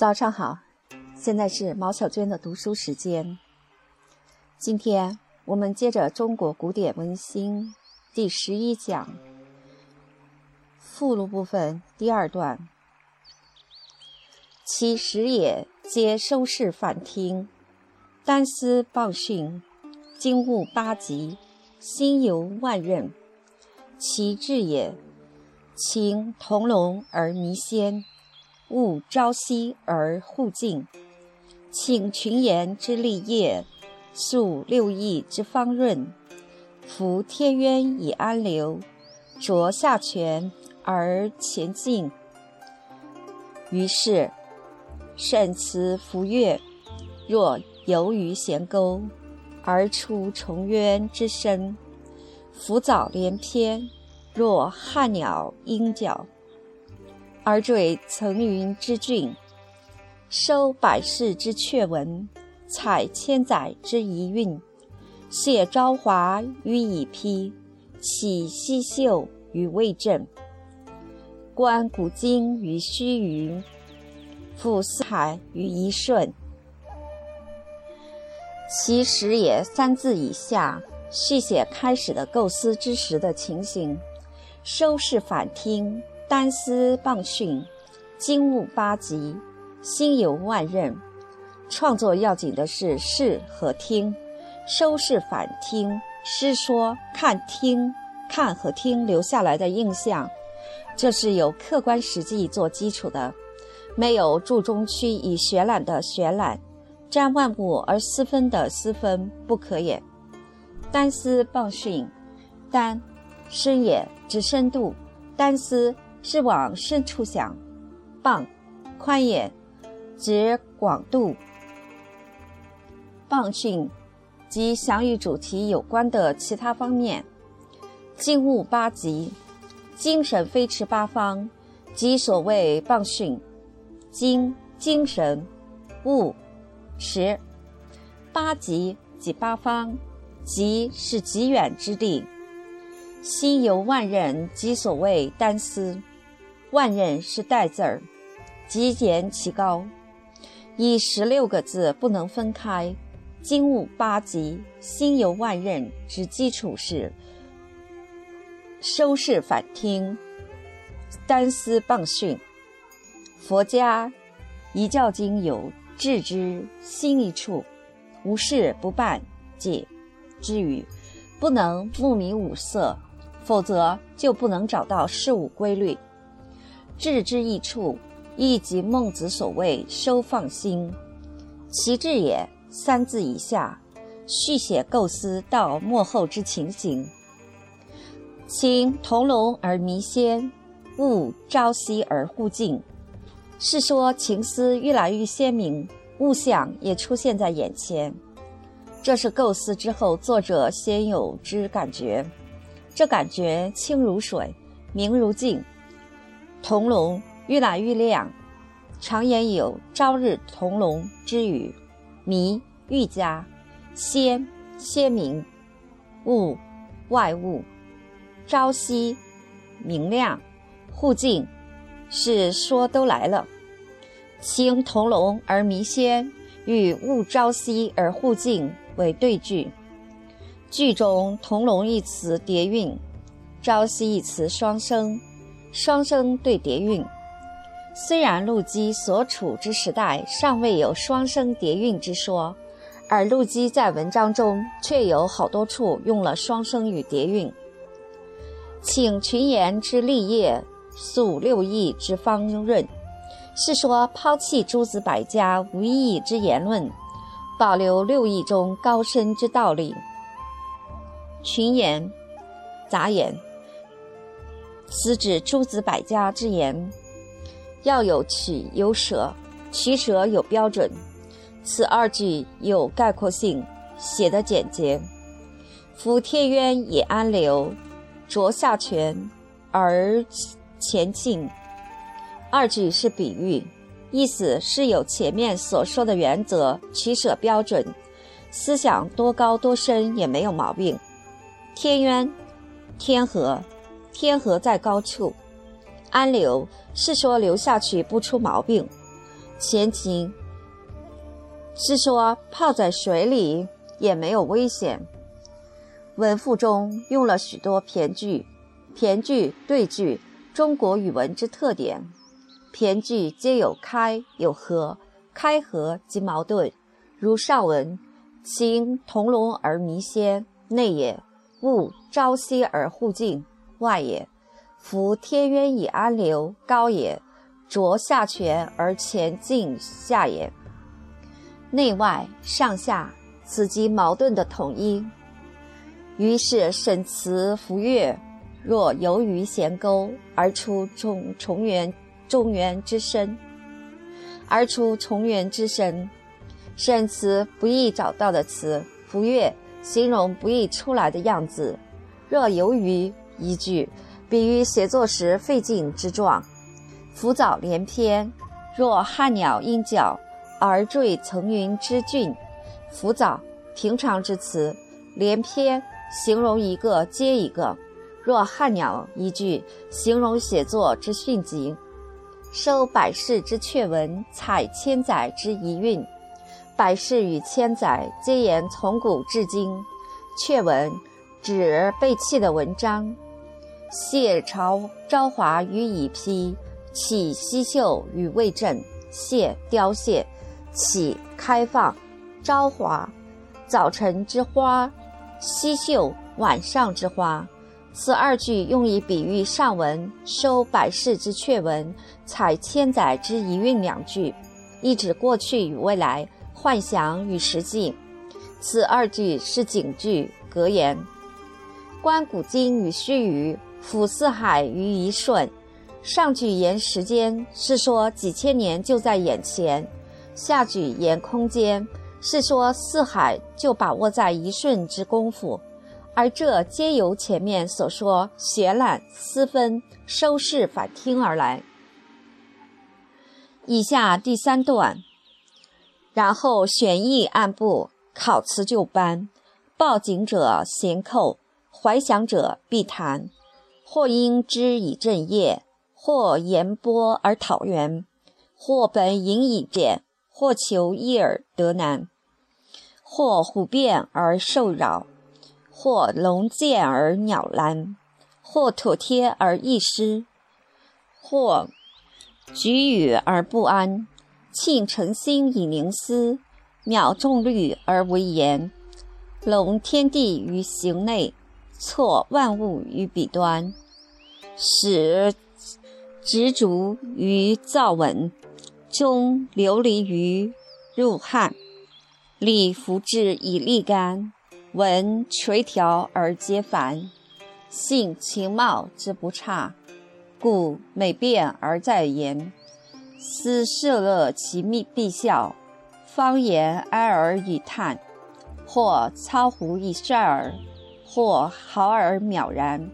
早上好，现在是毛小娟的读书时间。今天我们接着中国古典文心第十一讲附录部分第二段。其实也皆收视反听，单思报讯，经悟八极，心游万仞。其志也，情同龙而弥仙。勿朝夕而互敬，请群言之立业，述六艺之方润，服天渊以安流，着下泉而前进。于是，善辞浮越，若游于弦沟，而出重渊之深；浮藻连篇，若汉鸟鹰角。而缀层云之峻，收百世之阙文，采千载之遗韵，谢朝华于已披，起西秀于未正，观古今于须臾，俯四海于一瞬。其实也三字以下，续写开始的构思之时的情形，收视反听。单丝傍训，经悟八极，心有万仞。创作要紧的是视和听，收视反听。诗说看听，看和听留下来的印象，这是有客观实际做基础的，没有注中区以渲染的渲染，占万物而私分的私分，不可也。单丝傍训，单深也指深度，单丝。是往深处想，傍宽也，指广度。傍训即想与主题有关的其他方面。精悟八极，精神飞驰八方，即所谓傍训。精精神，悟持八极即八方，极是极远之地。心游万仞，即所谓单思。万仞是带字儿，极简其高，以十六个字不能分开。经悟八极，心游万仞之基础是收视反听，单思傍训。佛家一教经有致之心一处，无事不办解之语，不能目迷五色，否则就不能找到事物规律。志之一处，亦即孟子所谓“收放心”。其志也，三字以下，续写构思到幕后之情形。情同笼而弥鲜，物朝夕而互敬，是说情思越来越鲜明，物象也出现在眼前。这是构思之后作者先有之感觉，这感觉清如水，明如镜。同笼愈来愈亮，常言有“朝日同笼”之语。迷愈加鲜鲜明，物外物朝夕明亮，互敬是说都来了。情同笼而弥鲜，与物朝夕而互敬为对句。句中“同笼”一词叠韵，“朝夕”一词双声。双声对叠韵，虽然陆机所处之时代尚未有双声叠韵之说，而陆机在文章中却有好多处用了双声与叠韵。请群言之立业，述六艺之方润，是说抛弃诸子百家无意义之言论，保留六艺中高深之道理。群言，杂言。此指诸子百家之言，要有取有舍，取舍有标准。此二句有概括性，写得简洁。夫天渊以安流，着下泉而前进。二句是比喻，意思是有前面所说的原则，取舍标准，思想多高多深也没有毛病。天渊，天河。天河在高处，安流是说流下去不出毛病。前情是说泡在水里也没有危险。文赋中用了许多骈句，骈句对句，中国语文之特点。骈句皆有开有合，开合即矛盾。如上文：“情同笼而弥鲜，内也；物朝夕而互敬，外也。夫天渊以安流，高也；浊下泉而前进，下也。内外上下，此即矛盾的统一。于是沈辞浮月，若游于弦沟，而出重重圆中原之深，而出重圆之深。沈辞不易找到的词，浮月形容不易出来的样子。若游于一句，比喻写作时费劲之状。浮藻连篇，若汉鸟鹰角而坠层云之峻。浮藻平常之词，连篇形容一个接一个。若汉鸟一句，形容写作之迅疾。收百世之阙文，采千载之遗韵。百世与千载，皆言从古至今。阙文指被弃的文章。谢朝朝华于已披，起西秀与未振。谢凋谢，起开放。朝华，早晨之花；西秀，晚上之花。此二句用以比喻上文收百世之阙文，采千载之遗韵两句，意指过去与未来。幻想与实际，此二句是警句格言。观古今与须臾，俯四海于一瞬。上句言时间，是说几千年就在眼前；下句言空间，是说四海就把握在一瞬之功夫。而这皆由前面所说学览思分、收视反听而来。以下第三段。然后选意按部，考辞就班。报警者闲扣，怀想者必谈。或因之以正业，或言波而讨源，或本引以见，或求一而得难，或虎变而受扰，或龙见而鸟拦，或妥帖而易失，或举语而不安。庆诚心以凝思，渺众虑而为言，笼天地于形内，错万物于彼端，使执着于造文，终流离于入汉，理服之以立干，文垂条而皆繁，性情貌之不差，故美变而在言。思涉乐其密必笑，方言哀而以叹，或操胡以率耳，或豪而渺然。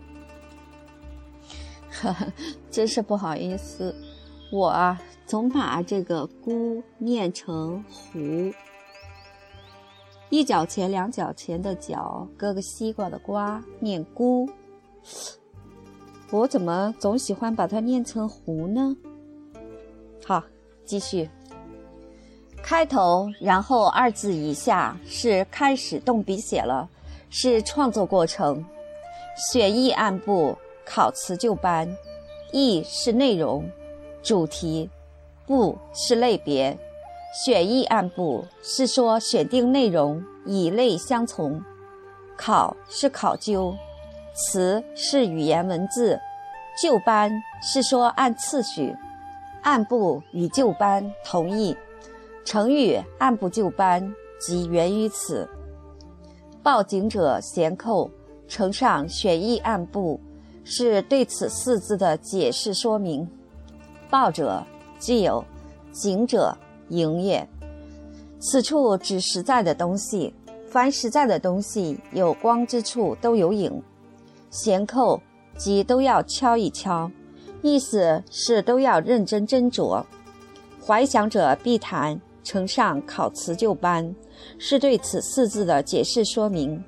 呵呵，真是不好意思，我啊总把这个“孤”念成“胡”，一角钱两角钱的“角”，割个西瓜的“瓜”，念“孤”。我怎么总喜欢把它念成“胡”呢？好，继续。开头，然后二字以下是开始动笔写了，是创作过程。选意按部，考辞就班。意是内容、主题，部是类别。选意按部是说选定内容，以类相从。考是考究，词是语言文字，就班是说按次序。按部与就班同意，成语“按部就班”即源于此。报警者衔扣，呈上选意按部，是对此四字的解释说明。报者既有，景者营业。此处指实在的东西，凡实在的东西有光之处都有影。闲扣即都要敲一敲。意思是都要认真斟酌，怀想者必谈，呈上考辞旧班，是对此四字的解释说明。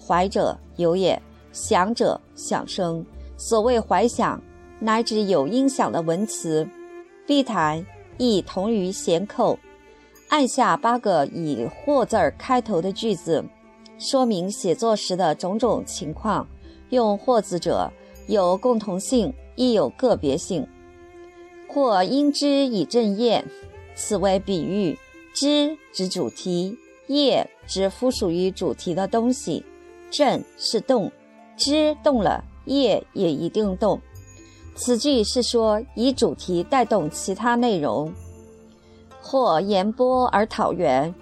怀者有也，想者响声。所谓怀想，乃指有音响的文词。必谈亦同于弦扣。按下八个以“或”字儿开头的句子，说明写作时的种种情况。用“或”字者，有共同性，亦有个别性。或因之以正业，此为比喻。之指主题，业指附属于主题的东西。正是动，之动了，业也一定动。此句是说以主题带动其他内容。或言波而讨源，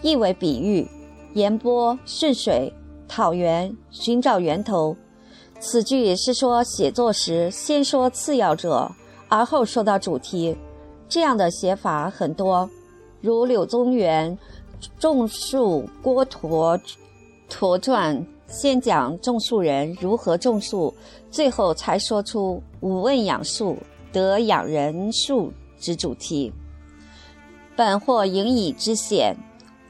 意为比喻。言波顺水，讨源寻找源头。此句是说写作时先说次要者，而后说到主题。这样的写法很多，如柳宗元《种树郭橐驼传》，先讲种树人如何种树，最后才说出“吾问养树，得养人树”之主题。本或隐以之显，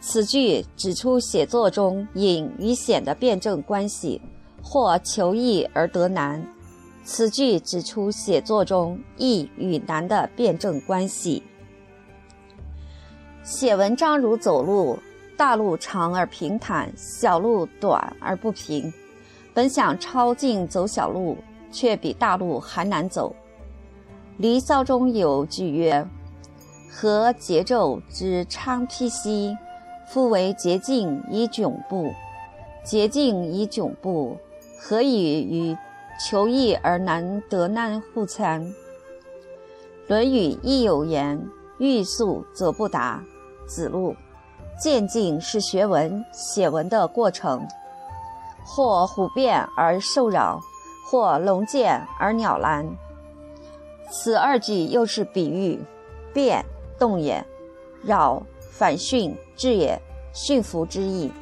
此句指出写作中隐与显的辩证关系；或求易而得难，此句指出写作中易与难的辩证关系。写文章如走路，大路长而平坦，小路短而不平。本想抄近走小路，却比大路还难走。《离骚》中有句曰。何桀纣之昌辟兮，夫为桀进以窘步。桀进以窘步，何以与求易而难得难乎参？《论语》亦有言：“欲速则不达。”子路，渐进是学文、写文的过程。或虎变而兽扰，或龙见而鸟拦。此二句又是比喻，变。动也，扰反训治也，驯服之意。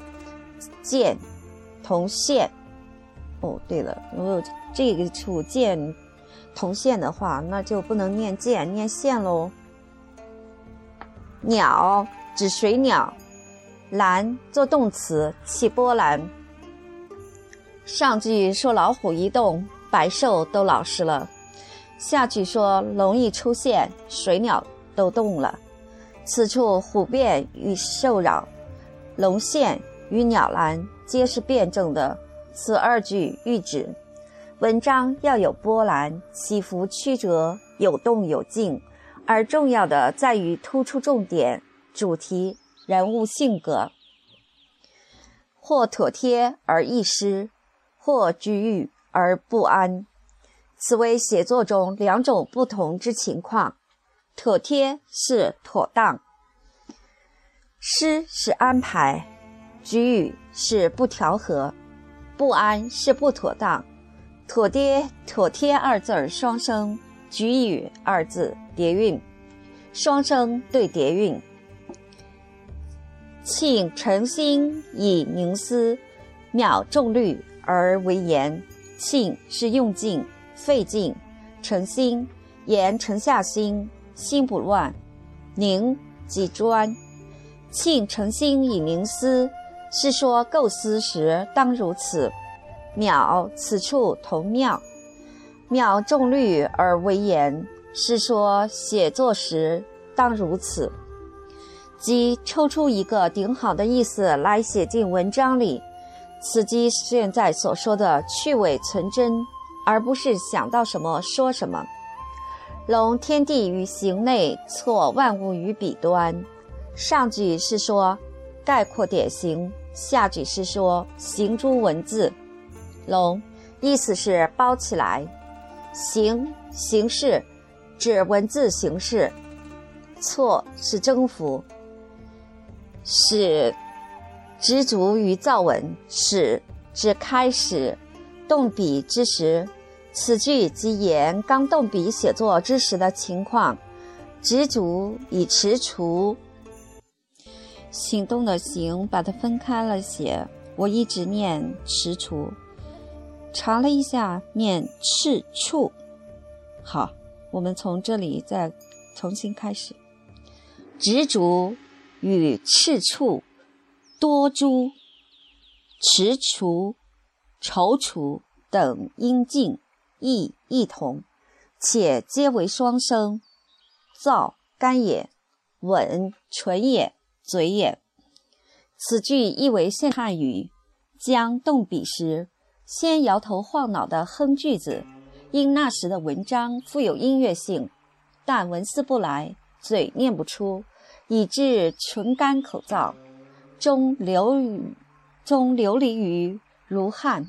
见同线。哦，对了，如果这个处见同线的话，那就不能念见，念线喽。鸟指水鸟，澜做动词，起波澜。上句说老虎一动，百兽都老实了；下句说龙一出现，水鸟。都动了，此处虎变与兽扰，龙现与鸟拦，皆是辩证的。此二句喻指文章要有波澜、起伏曲折、有动有静，而重要的在于突出重点、主题、人物性格，或妥帖而易失，或居郁而不安。此为写作中两种不同之情况。妥帖是妥当，失是安排，局语是不调和，不安是不妥当。妥帖妥帖二字双声，局语二字叠韵，双声对叠韵。庆诚心以凝思，渺重虑而为言。庆是用尽、费尽，诚心言诚下心。心不乱，凝即专。庆诚心以凝思，是说构思时当如此。渺此处同妙，渺重虑而为言，是说写作时当如此。即抽出一个顶好的意思来写进文章里，此即现在所说的去伪存真，而不是想到什么说什么。龙天地于形内，错万物于彼端。上句是说概括典型，下句是说行诸文字。龙意思是包起来，形形式指文字形式，错是征服，使执着于造文，使指开始动笔之时。此句即言刚动笔写作之时的情况，执着以踟蹰，行动的行把它分开了写。我一直念踟蹰，查了一下念赤处。好，我们从这里再重新开始。执着与赤处、多诸、踟蹰、踌躇等音近。意异同，且皆为双声，燥干也；吻，唇也，嘴也。此句意为现汉语将动笔时，先摇头晃脑的哼句子，因那时的文章富有音乐性，但文思不来，嘴念不出，以致唇干口燥，中流于中流离于如汗。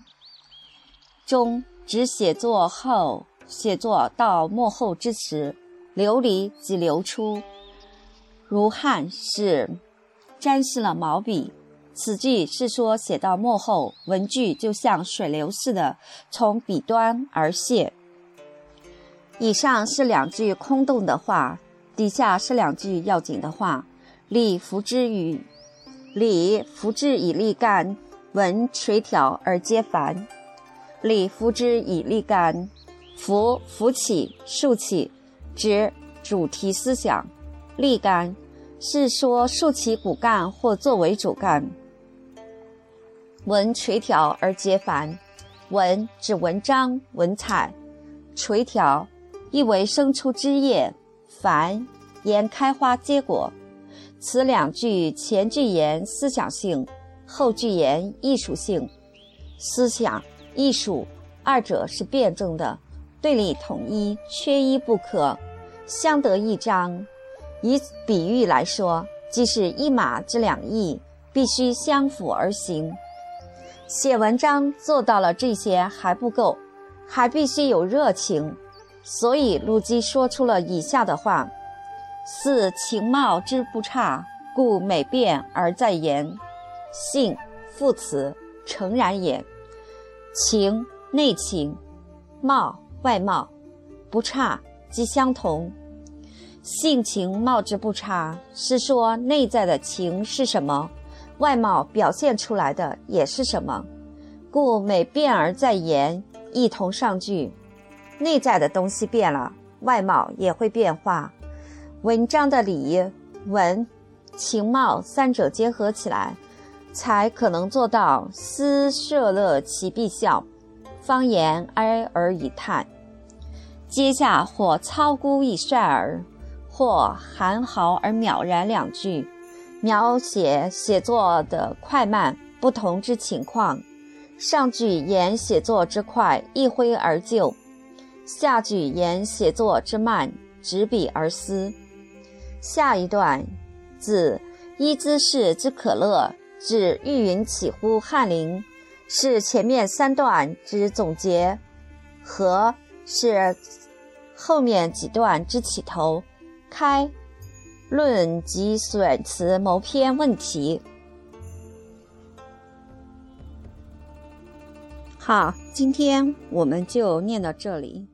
中指写作后，写作到末后之时，流离即流出，如汗是沾湿了毛笔。此句是说写到末后，文句就像水流似的从笔端而泻。以上是两句空洞的话，底下是两句要紧的话。礼服之语，礼服之以立干，文垂条而皆繁。礼服之以立干，扶扶起竖起，指主题思想。立干是说竖起骨干或作为主干。文垂条而皆繁，文指文章文采，垂条意为生出枝叶，繁言开花结果。此两句前句言思想性，后句言艺术性。思想。艺术二者是辩证的，对立统一，缺一不可，相得益彰。以比喻来说，即是一马之两翼，必须相辅而行。写文章做到了这些还不够，还必须有热情。所以陆机说出了以下的话：“似情貌之不差，故美变而在言。性副词，诚然也。”情内情，貌外貌，不差即相同。性情貌之不差，是说内在的情是什么，外貌表现出来的也是什么。故每变而在言，一同上句。内在的东西变了，外貌也会变化。文章的理、文、情貌三者结合起来。才可能做到思摄乐其必效，方言哀而以叹。接下或操孤以率尔，或含豪而渺然两句，描写写作的快慢不同之情况。上句言写作之快，一挥而就；下句言写作之慢，执笔而思。下一段，自一姿势之可乐。至玉云起乎翰林，是前面三段之总结，和是后面几段之起头。开论及选词谋篇问题。好，今天我们就念到这里。